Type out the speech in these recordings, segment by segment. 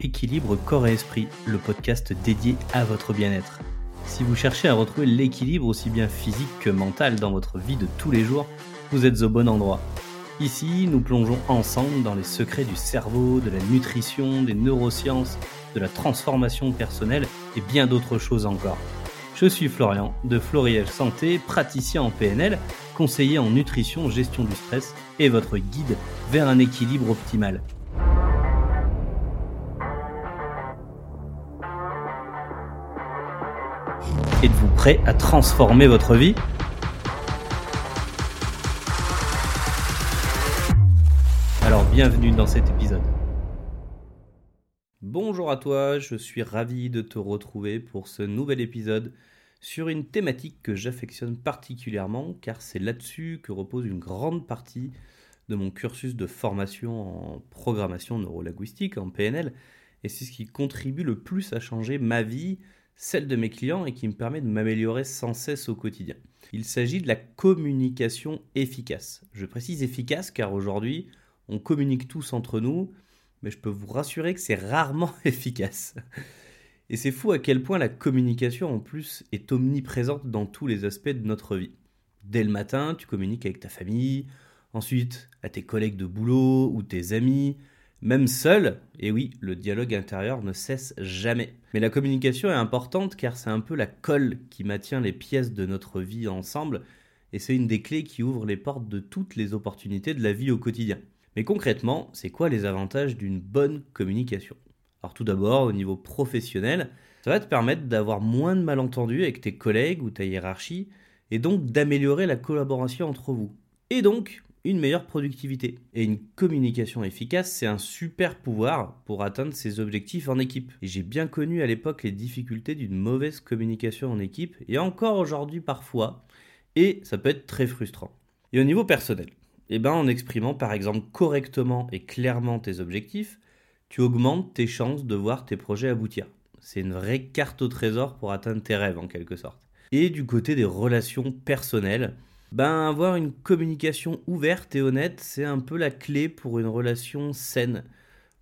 Équilibre Corps et Esprit, le podcast dédié à votre bien-être. Si vous cherchez à retrouver l'équilibre aussi bien physique que mental dans votre vie de tous les jours, vous êtes au bon endroit. Ici, nous plongeons ensemble dans les secrets du cerveau, de la nutrition, des neurosciences, de la transformation personnelle et bien d'autres choses encore. Je suis Florian de Floriel Santé, praticien en PNL, conseiller en nutrition, gestion du stress et votre guide vers un équilibre optimal. Êtes-vous prêt à transformer votre vie? Alors bienvenue dans cet épisode. Bonjour à toi, je suis ravi de te retrouver pour ce nouvel épisode sur une thématique que j'affectionne particulièrement car c'est là-dessus que repose une grande partie de mon cursus de formation en programmation neurolinguistique, en PNL, et c'est ce qui contribue le plus à changer ma vie, celle de mes clients et qui me permet de m'améliorer sans cesse au quotidien. Il s'agit de la communication efficace. Je précise efficace car aujourd'hui, on communique tous entre nous, mais je peux vous rassurer que c'est rarement efficace. Et c'est fou à quel point la communication en plus est omniprésente dans tous les aspects de notre vie. Dès le matin, tu communiques avec ta famille, ensuite à tes collègues de boulot ou tes amis, même seul, et oui, le dialogue intérieur ne cesse jamais. Mais la communication est importante car c'est un peu la colle qui maintient les pièces de notre vie ensemble, et c'est une des clés qui ouvre les portes de toutes les opportunités de la vie au quotidien. Mais concrètement, c'est quoi les avantages d'une bonne communication? Alors tout d'abord, au niveau professionnel, ça va te permettre d'avoir moins de malentendus avec tes collègues ou ta hiérarchie, et donc d'améliorer la collaboration entre vous. Et donc, une meilleure productivité. Et une communication efficace, c'est un super pouvoir pour atteindre ses objectifs en équipe. Et j'ai bien connu à l'époque les difficultés d'une mauvaise communication en équipe, et encore aujourd'hui parfois, et ça peut être très frustrant. Et au niveau personnel, eh ben, en exprimant par exemple correctement et clairement tes objectifs, tu augmentes tes chances de voir tes projets aboutir. C'est une vraie carte au trésor pour atteindre tes rêves en quelque sorte. Et du côté des relations personnelles, ben avoir une communication ouverte et honnête, c'est un peu la clé pour une relation saine,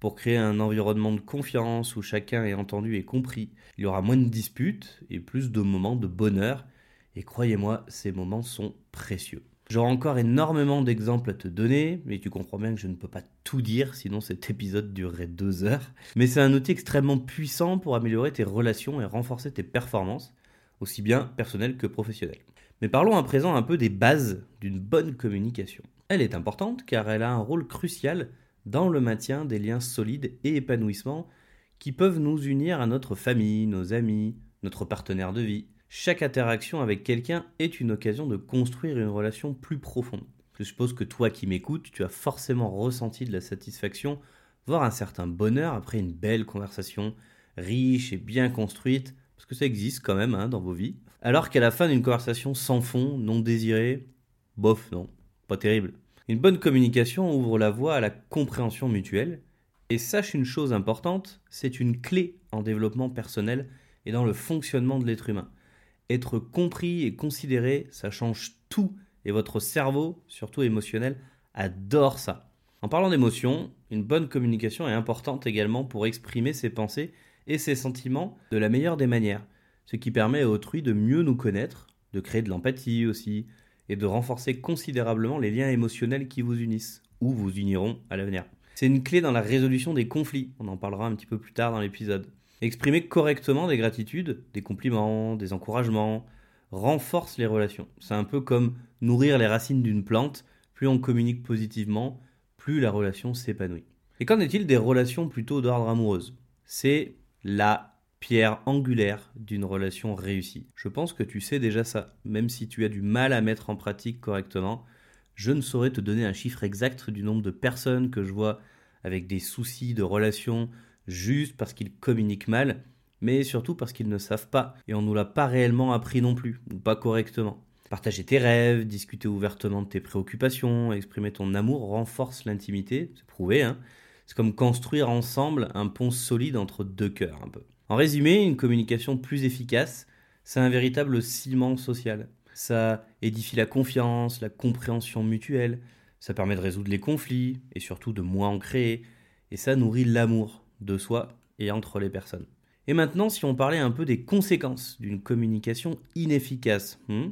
pour créer un environnement de confiance où chacun est entendu et compris. Il y aura moins de disputes et plus de moments de bonheur, et croyez-moi, ces moments sont précieux. J'aurai encore énormément d'exemples à te donner, mais tu comprends bien que je ne peux pas tout dire, sinon cet épisode durerait deux heures. Mais c'est un outil extrêmement puissant pour améliorer tes relations et renforcer tes performances, aussi bien personnelles que professionnelles. Mais parlons à présent un peu des bases d'une bonne communication. Elle est importante car elle a un rôle crucial dans le maintien des liens solides et épanouissement qui peuvent nous unir à notre famille, nos amis, notre partenaire de vie. Chaque interaction avec quelqu'un est une occasion de construire une relation plus profonde. Je suppose que toi qui m'écoutes, tu as forcément ressenti de la satisfaction, voire un certain bonheur après une belle conversation, riche et bien construite, parce que ça existe quand même hein, dans vos vies. Alors qu'à la fin d'une conversation sans fond, non désirée, bof, non, pas terrible. Une bonne communication ouvre la voie à la compréhension mutuelle. Et sache une chose importante, c'est une clé en développement personnel et dans le fonctionnement de l'être humain. Être compris et considéré, ça change tout. Et votre cerveau, surtout émotionnel, adore ça. En parlant d'émotion, une bonne communication est importante également pour exprimer ses pensées et ses sentiments de la meilleure des manières ce qui permet à autrui de mieux nous connaître, de créer de l'empathie aussi, et de renforcer considérablement les liens émotionnels qui vous unissent, ou vous uniront à l'avenir. C'est une clé dans la résolution des conflits, on en parlera un petit peu plus tard dans l'épisode. Exprimer correctement des gratitudes, des compliments, des encouragements, renforce les relations. C'est un peu comme nourrir les racines d'une plante, plus on communique positivement, plus la relation s'épanouit. Et qu'en est-il des relations plutôt d'ordre amoureuse? C'est la pierre angulaire d'une relation réussie. Je pense que tu sais déjà ça, même si tu as du mal à mettre en pratique correctement. Je ne saurais te donner un chiffre exact du nombre de personnes que je vois avec des soucis de relation juste parce qu'ils communiquent mal, mais surtout parce qu'ils ne savent pas et on ne nous l'a pas réellement appris non plus, ou pas correctement. Partager tes rêves, discuter ouvertement de tes préoccupations, exprimer ton amour renforce l'intimité, c'est prouvé, hein c'est comme construire ensemble un pont solide entre deux cœurs un peu. En résumé, une communication plus efficace, c'est un véritable ciment social. Ça édifie la confiance, la compréhension mutuelle, ça permet de résoudre les conflits et surtout de moins en créer, et ça nourrit l'amour de soi et entre les personnes. Et maintenant, si on parlait un peu des conséquences d'une communication inefficace, hmm,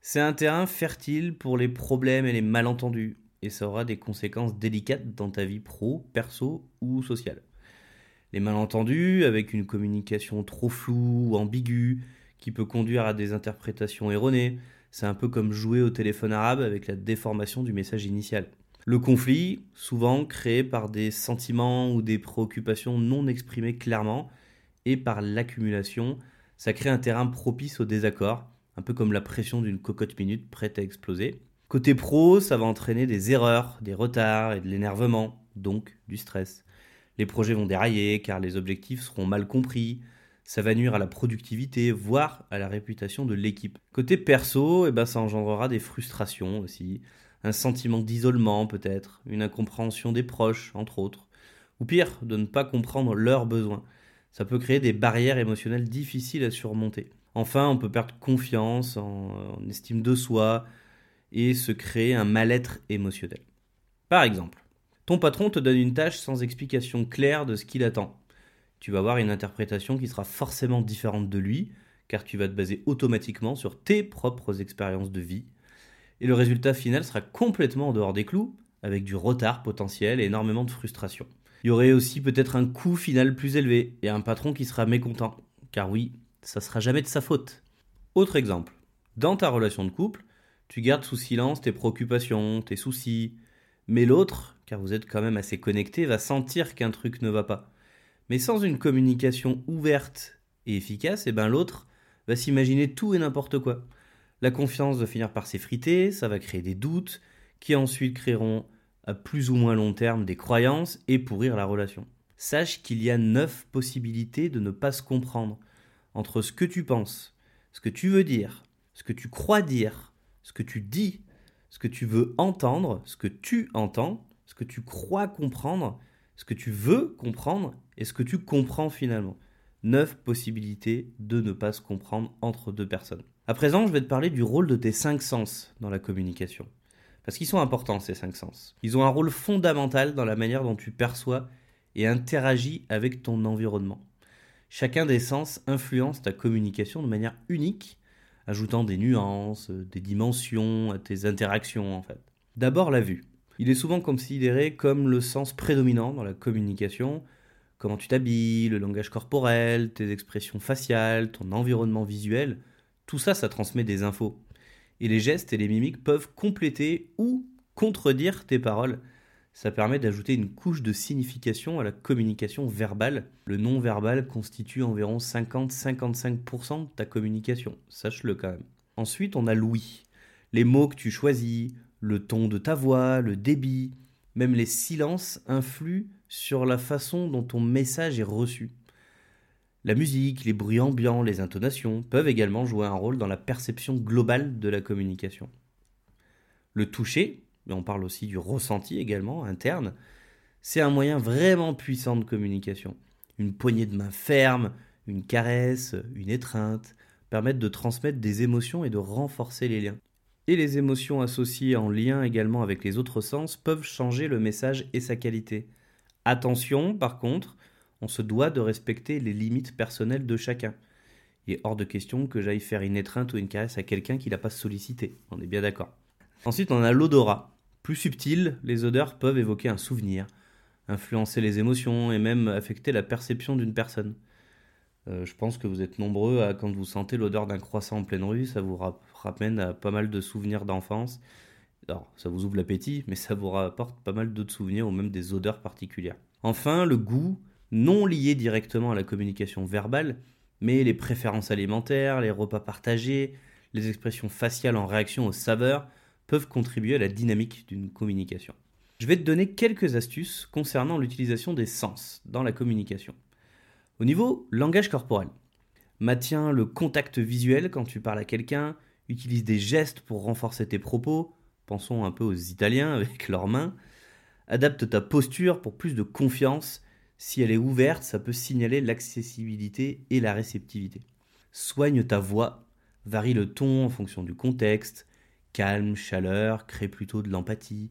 c'est un terrain fertile pour les problèmes et les malentendus, et ça aura des conséquences délicates dans ta vie pro, perso ou sociale. Les malentendus, avec une communication trop floue ou ambiguë, qui peut conduire à des interprétations erronées, c'est un peu comme jouer au téléphone arabe avec la déformation du message initial. Le conflit, souvent créé par des sentiments ou des préoccupations non exprimées clairement, et par l'accumulation, ça crée un terrain propice au désaccord, un peu comme la pression d'une cocotte minute prête à exploser. Côté pro, ça va entraîner des erreurs, des retards et de l'énervement, donc du stress. Les projets vont dérailler car les objectifs seront mal compris, ça va nuire à la productivité, voire à la réputation de l'équipe. Côté perso, eh ben, ça engendrera des frustrations aussi, un sentiment d'isolement peut-être, une incompréhension des proches, entre autres, ou pire, de ne pas comprendre leurs besoins. Ça peut créer des barrières émotionnelles difficiles à surmonter. Enfin, on peut perdre confiance en, estime de soi et se créer un mal-être émotionnel. Par exemple, ton patron te donne une tâche sans explication claire de ce qu'il attend. Tu vas avoir une interprétation qui sera forcément différente de lui, car tu vas te baser automatiquement sur tes propres expériences de vie et le résultat final sera complètement en dehors des clous, avec du retard potentiel et énormément de frustration. Il y aurait aussi peut-être un coût final plus élevé et un patron qui sera mécontent, car oui, ça sera jamais de sa faute. Autre exemple, dans ta relation de couple, tu gardes sous silence tes préoccupations, tes soucis, mais l'autre, car vous êtes quand même assez connecté, va sentir qu'un truc ne va pas. Mais sans une communication ouverte et efficace, eh ben l'autre va s'imaginer tout et n'importe quoi. La confiance va finir par s'effriter, ça va créer des doutes, qui ensuite créeront à plus ou moins long terme des croyances et pourrir la relation. Sache qu'il y a neuf possibilités de ne pas se comprendre entre ce que tu penses, ce que tu veux dire, ce que tu crois dire, ce que tu dis, ce que tu veux entendre, ce que tu entends, ce que tu crois comprendre, ce que tu veux comprendre et ce que tu comprends finalement. Neuf possibilités de ne pas se comprendre entre deux personnes. À présent, je vais te parler du rôle de tes cinq sens dans la communication. Parce qu'ils sont importants, ces cinq sens. Ils ont un rôle fondamental dans la manière dont tu perçois et interagis avec ton environnement. Chacun des sens influence ta communication de manière unique, ajoutant des nuances, des dimensions à tes interactions en fait. D'abord la vue. Il est souvent considéré comme le sens prédominant dans la communication. Comment tu t'habilles, le langage corporel, tes expressions faciales, ton environnement visuel tout ça, ça transmet des infos. Et les gestes et les mimiques peuvent compléter ou contredire tes paroles. Ça permet d'ajouter une couche de signification à la communication verbale. Le non-verbal constitue environ 50-55% de ta communication. Sache-le quand même. Ensuite, on a l'ouïe. Les mots que tu choisis, le ton de ta voix, le débit, même les silences influent sur la façon dont ton message est reçu. La musique, les bruits ambiants, les intonations peuvent également jouer un rôle dans la perception globale de la communication. Le toucher, mais on parle aussi du ressenti également, interne, c'est un moyen vraiment puissant de communication. Une poignée de main ferme, une caresse, une étreinte permettent de transmettre des émotions et de renforcer les liens. Et les émotions associées en lien également avec les autres sens peuvent changer le message et sa qualité. Attention, par contre, on se doit de respecter les limites personnelles de chacun. Il est hors de question que j'aille faire une étreinte ou une caresse à quelqu'un qui l'a pas sollicité. On est bien d'accord. Ensuite, on a l'odorat. Plus subtil, les odeurs peuvent évoquer un souvenir, influencer les émotions et même affecter la perception d'une personne. Euh, je pense que vous êtes nombreux à, quand vous sentez l'odeur d'un croissant en pleine rue, ça vous ramène à pas mal de souvenirs d'enfance. Alors, ça vous ouvre l'appétit, mais ça vous rapporte pas mal d'autres souvenirs ou même des odeurs particulières. Enfin, le goût, non liées directement à la communication verbale, mais les préférences alimentaires, les repas partagés, les expressions faciales en réaction aux saveurs peuvent contribuer à la dynamique d'une communication. Je vais te donner quelques astuces concernant l'utilisation des sens dans la communication. Au niveau langage corporel, maintiens le contact visuel quand tu parles à quelqu'un, utilise des gestes pour renforcer tes propos, pensons un peu aux Italiens avec leurs mains, adapte ta posture pour plus de confiance si elle est ouverte, ça peut signaler l'accessibilité et la réceptivité. Soigne ta voix, varie le ton en fonction du contexte. Calme, chaleur, crée plutôt de l'empathie.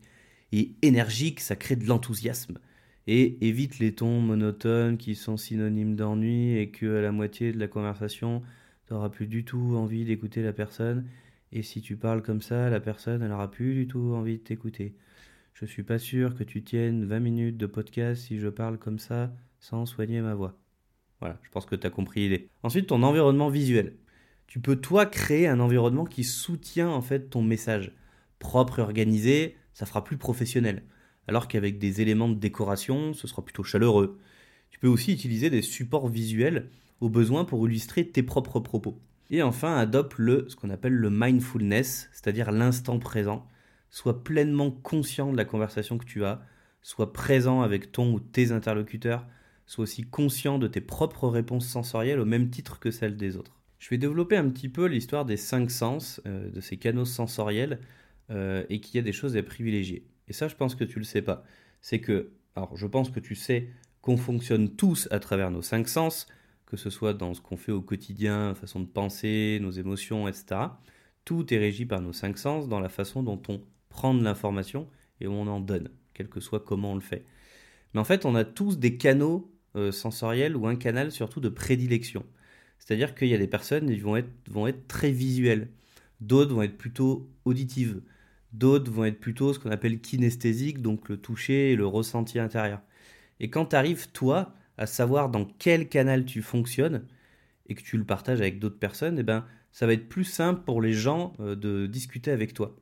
Et énergique, ça crée de l'enthousiasme. et évite les tons monotones qui sont synonymes d'ennui et que à la moitié de la conversation, tu n'auras plus du tout envie d'écouter la personne. Et si tu parles comme ça, la personne, elle n'aura plus du tout envie de t'écouter. Je suis pas sûr que tu tiennes 20 minutes de podcast si je parle comme ça sans soigner ma voix. Voilà, je pense que tu as compris l'idée. Ensuite, ton environnement visuel. Tu peux toi créer un environnement qui soutient en fait ton message. Propre et organisé, ça fera plus professionnel alors qu'avec des éléments de décoration, ce sera plutôt chaleureux. Tu peux aussi utiliser des supports visuels au besoin pour illustrer tes propres propos. Et enfin, adopte le, ce qu'on appelle le mindfulness, c'est-à-dire l'instant présent. Sois pleinement conscient de la conversation que tu as, sois présent avec ton ou tes interlocuteurs, sois aussi conscient de tes propres réponses sensorielles au même titre que celles des autres. Je vais développer un petit peu l'histoire des cinq sens, euh, de ces canaux sensoriels, euh, et qu'il y a des choses à privilégier et ça je pense que tu le sais pas, c'est que, alors je pense que tu sais qu'on fonctionne tous à travers nos cinq sens, que ce soit dans ce qu'on fait au quotidien, façon de penser, nos émotions, etc. Tout est régi par nos cinq sens dans la façon dont on prend de l'information et où on en donne, quel que soit comment on le fait. Mais en fait, on a tous des canaux euh, sensoriels ou un canal surtout de prédilection. C'est-à-dire qu'il y a des personnes qui vont être, vont être très visuelles, d'autres vont être plutôt auditives, D'autres vont être plutôt ce qu'on appelle kinesthésique, donc le toucher et le ressenti intérieur. Et quand tu arrives, toi, à savoir dans quel canal tu fonctionnes et que tu le partages avec d'autres personnes, eh ben, ça va être plus simple pour les gens euh, de discuter avec toi.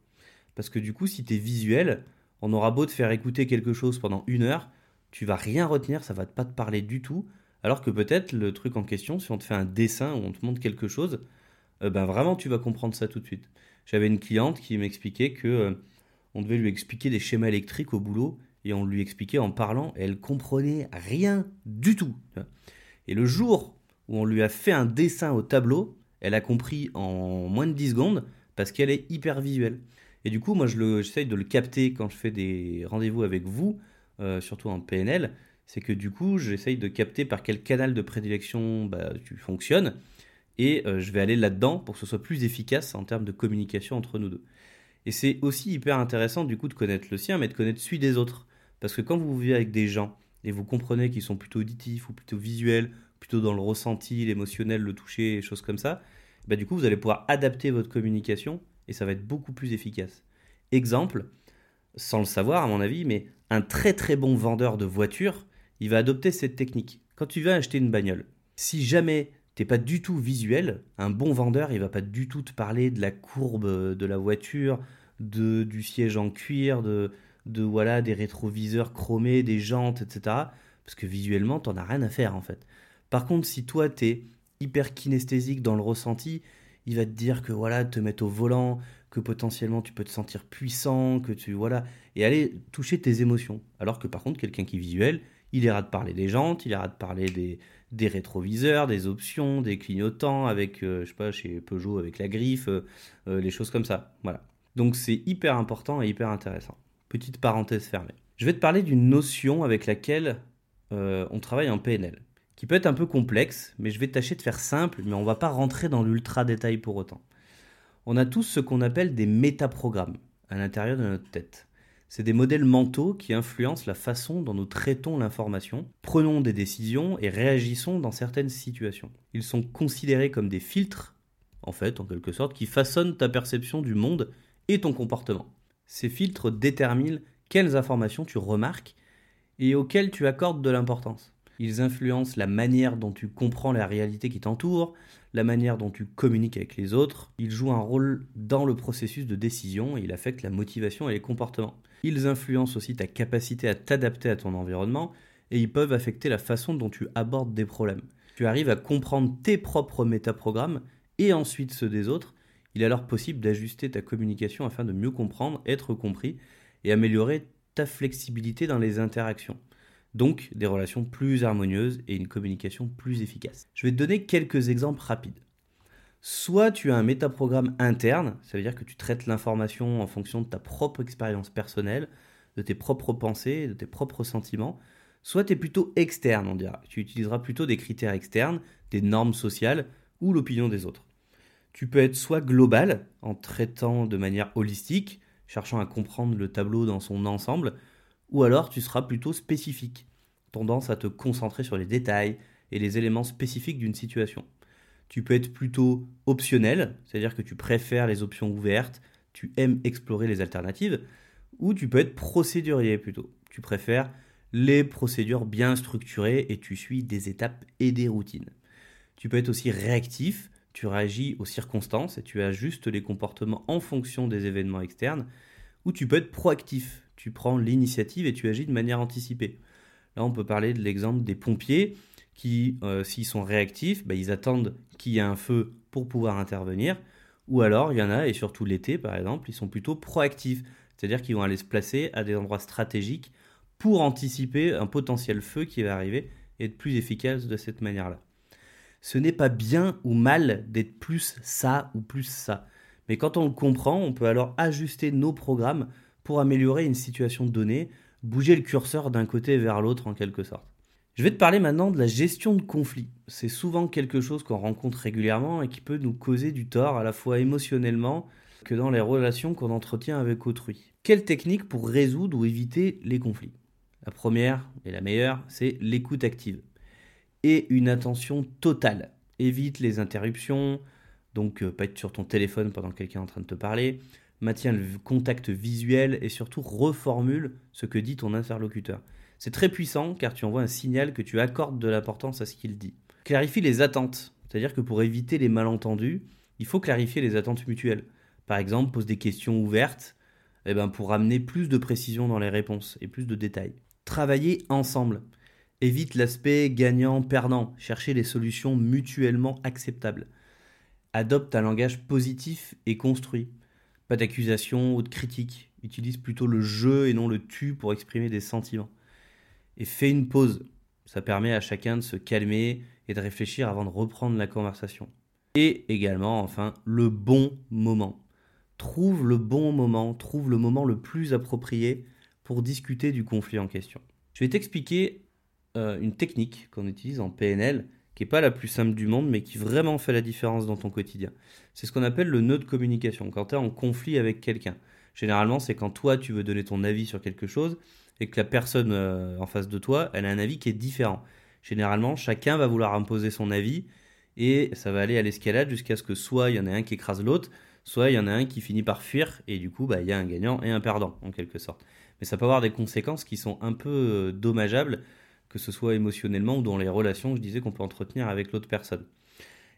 Parce que du coup, si tu es visuel, on aura beau te faire écouter quelque chose pendant une heure, tu vas rien retenir, ça va pas te parler du tout. Alors que peut-être le truc en question, si on te fait un dessin ou on te montre quelque chose, euh, ben vraiment tu vas comprendre ça tout de suite. J'avais une cliente qui m'expliquait que euh, on devait lui expliquer des schémas électriques au boulot et on lui expliquait en parlant et elle comprenait rien du tout. Et le jour où on lui a fait un dessin au tableau, elle a compris en moins de 10 secondes parce qu'elle est hyper visuelle. Et du coup, moi, j'essaye de le capter quand je fais des rendez-vous avec vous, euh, surtout en PNL. C'est que du coup, j'essaye de capter par quel canal de prédilection bah, tu fonctionnes et euh, je vais aller là-dedans pour que ce soit plus efficace en termes de communication entre nous deux. Et c'est aussi hyper intéressant du coup de connaître le sien, mais de connaître celui des autres. Parce que quand vous vivez avec des gens et vous comprenez qu'ils sont plutôt auditifs ou plutôt visuels, plutôt dans le ressenti, l'émotionnel, le toucher, les choses comme ça, bah du coup vous allez pouvoir adapter votre communication et ça va être beaucoup plus efficace. Exemple, sans le savoir à mon avis, mais un très très bon vendeur de voitures, il va adopter cette technique. Quand tu vas acheter une bagnole, si jamais t'es pas du tout visuel, un bon vendeur, il va pas du tout te parler de la courbe de la voiture, de, du siège en cuir, de, de voilà des rétroviseurs chromés, des jantes, etc. Parce que visuellement, t'en as rien à faire en fait. Par contre, si toi t'es hyper kinesthésique dans le ressenti, il va te dire que voilà, te mettre au volant, que potentiellement tu peux te sentir puissant, que tu voilà, et aller toucher tes émotions. Alors que par contre, quelqu'un qui est visuel, il ira de parler des jantes, il ira de parler des, des rétroviseurs, des options, des clignotants avec, euh, je sais pas, chez Peugeot avec la griffe, euh, euh, les choses comme ça. Voilà. Donc c'est hyper important et hyper intéressant. Petite parenthèse fermée. Je vais te parler d'une notion avec laquelle on travaille en PNL, qui peut être un peu complexe, mais je vais tâcher de faire simple, mais on va pas rentrer dans l'ultra détail pour autant. On a tous ce qu'on appelle des métaprogrammes à l'intérieur de notre tête. C'est des modèles mentaux qui influencent la façon dont nous traitons l'information, prenons des décisions et réagissons dans certaines situations. Ils sont considérés comme des filtres, en fait, en quelque sorte, qui façonnent ta perception du monde et ton comportement. Ces filtres déterminent quelles informations tu remarques et auxquelles tu accordes de l'importance. Ils influencent la manière dont tu comprends la réalité qui t'entoure, la manière dont tu communiques avec les autres. Ils jouent un rôle dans le processus de décision et ils affectent la motivation et les comportements. Ils influencent aussi ta capacité à t'adapter à ton environnement et ils peuvent affecter la façon dont tu abordes des problèmes. Tu arrives à comprendre tes propres métaprogrammes et ensuite ceux des autres. Il est alors possible d'ajuster ta communication afin de mieux comprendre, être compris et améliorer ta flexibilité dans les interactions. Donc des relations plus harmonieuses et une communication plus efficace. Je vais te donner quelques exemples rapides. Soit tu as un métaprogramme interne, ça veut dire que tu traites l'information en fonction de ta propre expérience personnelle, de tes propres pensées, de tes propres sentiments. Soit tu es plutôt externe, on dira. Tu utiliseras plutôt des critères externes, des normes sociales ou l'opinion des autres. Tu peux être soit global, en traitant de manière holistique, cherchant à comprendre le tableau dans son ensemble, ou alors tu seras plutôt spécifique, tendance à te concentrer sur les détails et les éléments spécifiques d'une situation. Tu peux être plutôt optionnel, c'est-à-dire que tu préfères les options ouvertes, tu aimes explorer les alternatives, ou tu peux être procédurier plutôt. Tu préfères les procédures bien structurées et tu suis des étapes et des routines. Tu peux être aussi réactif, tu réagis aux circonstances et tu ajustes les comportements en fonction des événements externes, ou tu peux être proactif, tu prends l'initiative et tu agis de manière anticipée. Là, on peut parler de l'exemple des pompiers qui, euh, s'ils sont réactifs, bah, ils attendent qu'il y ait un feu pour pouvoir intervenir. Ou alors, il y en a, et surtout l'été par exemple, ils sont plutôt proactifs. C'est-à-dire qu'ils vont aller se placer à des endroits stratégiques pour anticiper un potentiel feu qui va arriver et être plus efficace de cette manière-là. Ce n'est pas bien ou mal d'être plus ça ou plus ça. Mais quand on le comprend, on peut alors ajuster nos programmes pour améliorer une situation donnée, bouger le curseur d'un côté vers l'autre en quelque sorte. Je vais te parler maintenant de la gestion de conflits. C'est souvent quelque chose qu'on rencontre régulièrement et qui peut nous causer du tort à la fois émotionnellement que dans les relations qu'on entretient avec autrui. Quelle technique pour résoudre ou éviter les conflits? La première et la meilleure, c'est l'écoute active et une attention totale. Évite les interruptions, donc euh, pas être sur ton téléphone pendant que quelqu'un est en train de te parler. Maintiens le contact visuel et surtout reformule ce que dit ton interlocuteur. C'est très puissant car tu envoies un signal que tu accordes de l'importance à ce qu'il dit. Clarifie les attentes, c'est-à-dire que pour éviter les malentendus, il faut clarifier les attentes mutuelles. Par exemple, pose des questions ouvertes eh ben, pour amener plus de précision dans les réponses et plus de détails. Travailler ensemble. Évite l'aspect gagnant-perdant. Chercher des solutions mutuellement acceptables. Adopte un langage positif et construit. Pas d'accusation ou de critique. Utilise plutôt le je et non le tu pour exprimer des sentiments et fais une pause. Ça permet à chacun de se calmer et de réfléchir avant de reprendre la conversation. Et également, enfin, le bon moment. Trouve le bon moment, trouve le moment le plus approprié pour discuter du conflit en question. Je vais t'expliquer euh, une technique qu'on utilise en PNL qui n'est pas la plus simple du monde, mais qui vraiment fait la différence dans ton quotidien. C'est ce qu'on appelle le nœud de communication. Quand tu es en conflit avec quelqu'un, généralement, c'est quand toi, tu veux donner ton avis sur quelque chose et que la personne euh, en face de toi, elle a un avis qui est différent. Généralement, chacun va vouloir imposer son avis et ça va aller à l'escalade jusqu'à ce que soit il y en ait un qui écrase l'autre, soit il y en a un qui finit par fuir et du coup, bah, il y a un gagnant et un perdant en quelque sorte. Mais ça peut avoir des conséquences qui sont un peu euh, dommageables, que ce soit émotionnellement ou dans les relations, je disais, qu'on peut entretenir avec l'autre personne.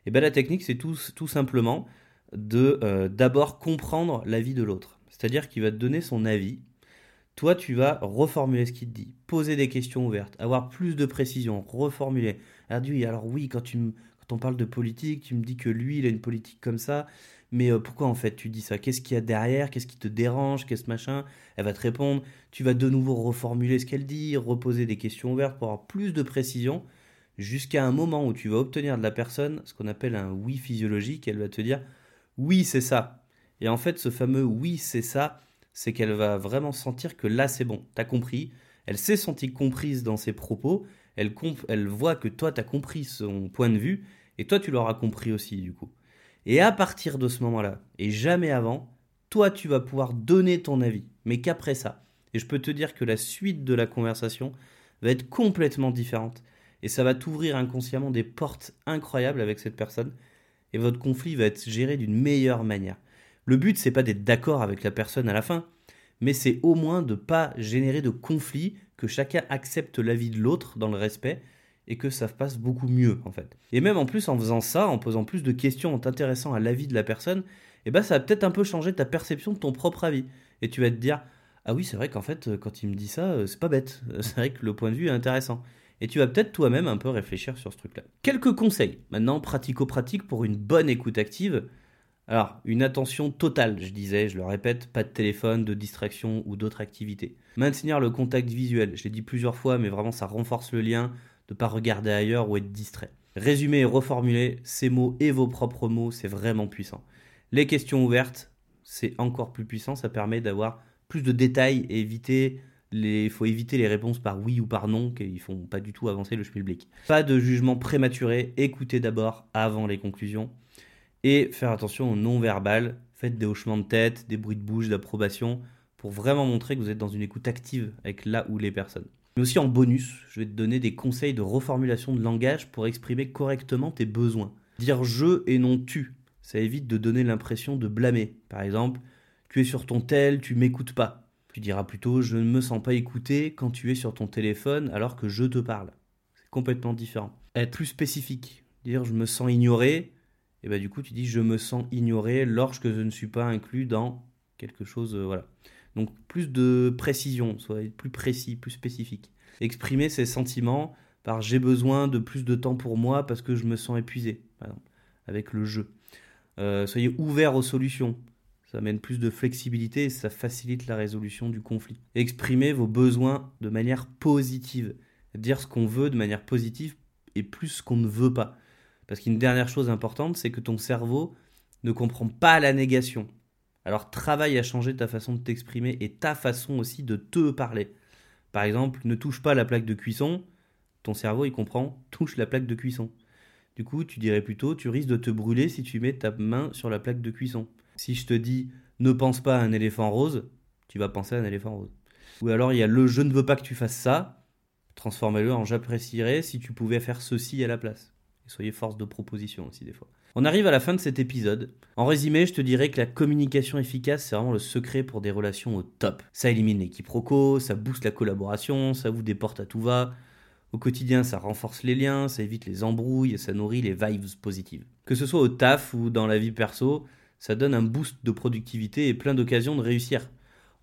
Et bien la technique, c'est tout, tout, simplement de euh, d'abord comprendre l'avis de l'autre. C'est-à-dire qu'il va te donner son avis, toi, tu vas reformuler ce qu'il te dit, poser des questions ouvertes, avoir plus de précision, reformuler. Alors, alors oui, quand, tu quand on parle de politique, tu me dis que lui, il a une politique comme ça, mais euh, pourquoi en fait tu dis ça? Qu'est-ce qu'il y a derrière? Qu'est-ce qui te dérange? Qu'est-ce machin? Elle va te répondre. Tu vas de nouveau reformuler ce qu'elle dit, reposer des questions ouvertes pour avoir plus de précision, jusqu'à un moment où tu vas obtenir de la personne ce qu'on appelle un oui physiologique. Elle va te dire oui, c'est ça. Et en fait, ce fameux oui, c'est ça, c'est qu'elle va vraiment sentir que là c'est bon, t'as compris, elle s'est sentie comprise dans ses propos, elle, elle voit que toi t'as compris son point de vue, et toi tu l'auras compris aussi du coup. Et à partir de ce moment-là, et jamais avant, toi tu vas pouvoir donner ton avis, mais qu'après ça. Et je peux te dire que la suite de la conversation va être complètement différente, et ça va t'ouvrir inconsciemment des portes incroyables avec cette personne, et votre conflit va être géré d'une meilleure manière. Le but, c'est pas d'être d'accord avec la personne à la fin, mais c'est au moins de pas générer de conflit, que chacun accepte l'avis de l'autre dans le respect et que ça passe beaucoup mieux en fait. Et même en plus en faisant ça, en posant plus de questions, en t'intéressant à l'avis de la personne, eh ben ça va peut-être un peu changer ta perception de ton propre avis. Et tu vas te dire ah oui c'est vrai qu'en fait quand il me dit ça euh, c'est pas bête, c'est vrai que le point de vue est intéressant. Et tu vas peut-être toi-même un peu réfléchir sur ce truc-là. Quelques conseils maintenant pratico-pratiques pour une bonne écoute active. Alors, une attention totale, je disais, je le répète, pas de téléphone, de distraction ou d'autres activités. Maintenir le contact visuel, je l'ai dit plusieurs fois, mais vraiment ça renforce le lien de ne pas regarder ailleurs ou être distrait. Résumer et reformuler ces mots et vos propres mots, c'est vraiment puissant. Les questions ouvertes, c'est encore plus puissant, ça permet d'avoir plus de détails et éviter il faut éviter les réponses par oui ou par non, qui font pas du tout avancer le schmilblick. Pas de jugement prématuré, écoutez d'abord avant les conclusions. Et faire attention au non-verbal. Faites des hochements de tête, des bruits de bouche, d'approbation, pour vraiment montrer que vous êtes dans une écoute active avec là ou les personnes. Mais aussi en bonus, je vais te donner des conseils de reformulation de langage pour exprimer correctement tes besoins. Dire je et non tu, ça évite de donner l'impression de blâmer. Par exemple, tu es sur ton tel, tu m'écoutes pas. Tu diras plutôt je ne me sens pas écouté quand tu es sur ton téléphone alors que je te parle. C'est complètement différent. Être plus spécifique, dire je me sens ignoré, et bah du coup tu dis je me sens ignoré lorsque je ne suis pas inclus dans quelque chose, euh, voilà. Donc plus de précision, soit plus précis, plus spécifique. Exprimer ses sentiments par j'ai besoin de plus de temps pour moi parce que je me sens épuisé, par exemple, avec le jeu. Euh, soyez ouvert aux solutions. Ça amène plus de flexibilité et ça facilite la résolution du conflit. Exprimez vos besoins de manière positive. Dire ce qu'on veut de manière positive et plus ce qu'on ne veut pas. Parce qu'une dernière chose importante, c'est que ton cerveau ne comprend pas la négation. Alors travaille à changer ta façon de t'exprimer et ta façon aussi de te parler. Par exemple, ne touche pas la plaque de cuisson, ton cerveau il comprend touche la plaque de cuisson. Du coup, tu dirais plutôt tu risques de te brûler si tu mets ta main sur la plaque de cuisson. Si je te dis ne pense pas à un éléphant rose, tu vas penser à un éléphant rose. Ou alors il y a le je ne veux pas que tu fasses ça, transformez-le en j'apprécierais si tu pouvais faire ceci à la place. Soyez force de proposition aussi des fois. On arrive à la fin de cet épisode. En résumé, je te dirais que la communication efficace, c'est vraiment le secret pour des relations au top. Ça élimine les quiproquos, ça booste la collaboration, ça vous déporte à tout va. Au quotidien, ça renforce les liens, ça évite les embrouilles et ça nourrit les vibes positives. Que ce soit au taf ou dans la vie perso, ça donne un boost de productivité et plein d'occasions de réussir.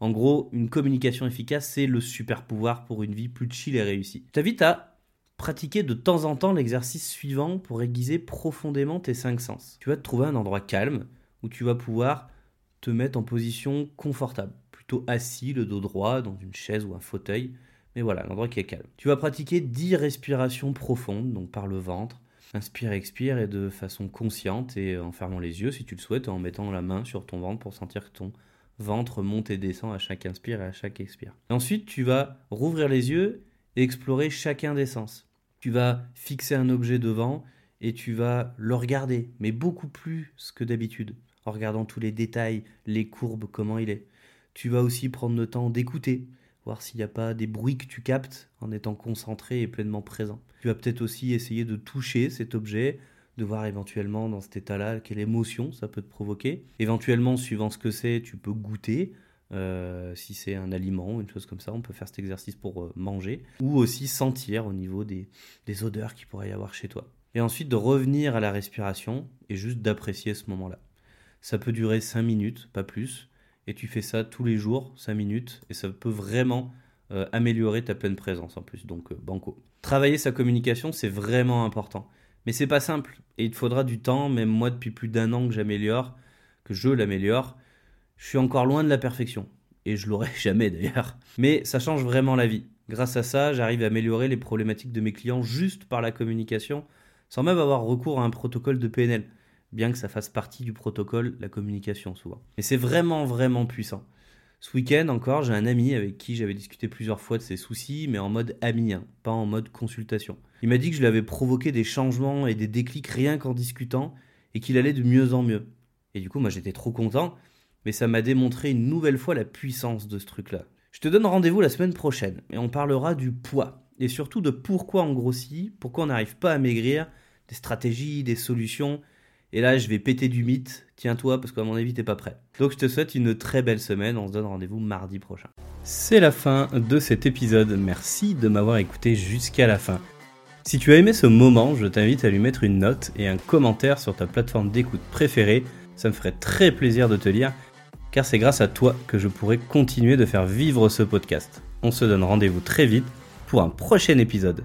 En gros, une communication efficace, c'est le super pouvoir pour une vie plus chill et réussie. Je t'invite à pratiquer de temps en temps l'exercice suivant pour aiguiser profondément tes cinq sens. Tu vas te trouver un endroit calme où tu vas pouvoir te mettre en position confortable, plutôt assis, le dos droit, dans une chaise ou un fauteuil. Mais voilà, l'endroit qui est calme. Tu vas pratiquer 10 respirations profondes, donc par le ventre, Inspire, expire et de façon consciente et en fermant les yeux si tu le souhaites, en mettant la main sur ton ventre pour sentir que ton ventre monte et descend à chaque inspire et à chaque expire. ensuite, tu vas rouvrir les yeux et explorer chacun des sens. Tu vas fixer un objet devant et tu vas le regarder, mais beaucoup plus que d'habitude, en regardant tous les détails, les courbes, comment il est. Tu vas aussi prendre le temps d'écouter, voir s'il n'y a pas des bruits que tu captes en étant concentré et pleinement présent. Tu vas peut-être aussi essayer de toucher cet objet, de voir éventuellement dans cet état-là quelle émotion ça peut te provoquer. Éventuellement, suivant ce que c'est, tu peux goûter. Euh, si c'est un aliment ou une chose comme ça, on peut faire cet exercice pour euh, manger. Ou aussi sentir au niveau des, odeurs qu'il pourrait y avoir chez toi. Et ensuite de revenir à la respiration et juste d'apprécier ce moment-là. Ça peut durer 5 minutes, pas plus et tu fais ça tous les jours, 5 minutes, et ça peut vraiment euh, améliorer ta pleine présence en plus, donc banco. Travailler sa communication, c'est vraiment important. Mais c'est pas simple, et il te faudra du temps, même moi depuis plus d'un an que j'améliore, que je l'améliore, je suis encore loin de la perfection, et je l'aurai jamais d'ailleurs. Mais ça change vraiment la vie. Grâce à ça, j'arrive à améliorer les problématiques de mes clients juste par la communication, sans même avoir recours à un protocole de PNL bien que ça fasse partie du protocole, la communication souvent. Mais c'est vraiment, vraiment puissant. Ce week-end encore, j'ai un ami avec qui j'avais discuté plusieurs fois de ses soucis, mais en mode ami, hein, pas en mode consultation. Il m'a dit que je lui avais provoqué des changements et des déclics rien qu'en discutant, et qu'il allait de mieux en mieux. Et du coup, moi j'étais trop content, mais ça m'a démontré une nouvelle fois la puissance de ce truc-là. Je te donne rendez-vous la semaine prochaine, et on parlera du poids, et surtout de pourquoi on grossit, pourquoi on n'arrive pas à maigrir, des stratégies, des solutions, et là, je vais péter du mythe. Tiens-toi, parce qu'à mon avis, t'es pas prêt. Donc, je te souhaite une très belle semaine. On se donne rendez-vous mardi prochain. C'est la fin de cet épisode. Merci de m'avoir écouté jusqu'à la fin. Si tu as aimé ce moment, je t'invite à lui mettre une note et un commentaire sur ta plateforme d'écoute préférée. Ça me ferait très plaisir de te lire, car c'est grâce à toi que je pourrai continuer de faire vivre ce podcast. On se donne rendez-vous très vite pour un prochain épisode.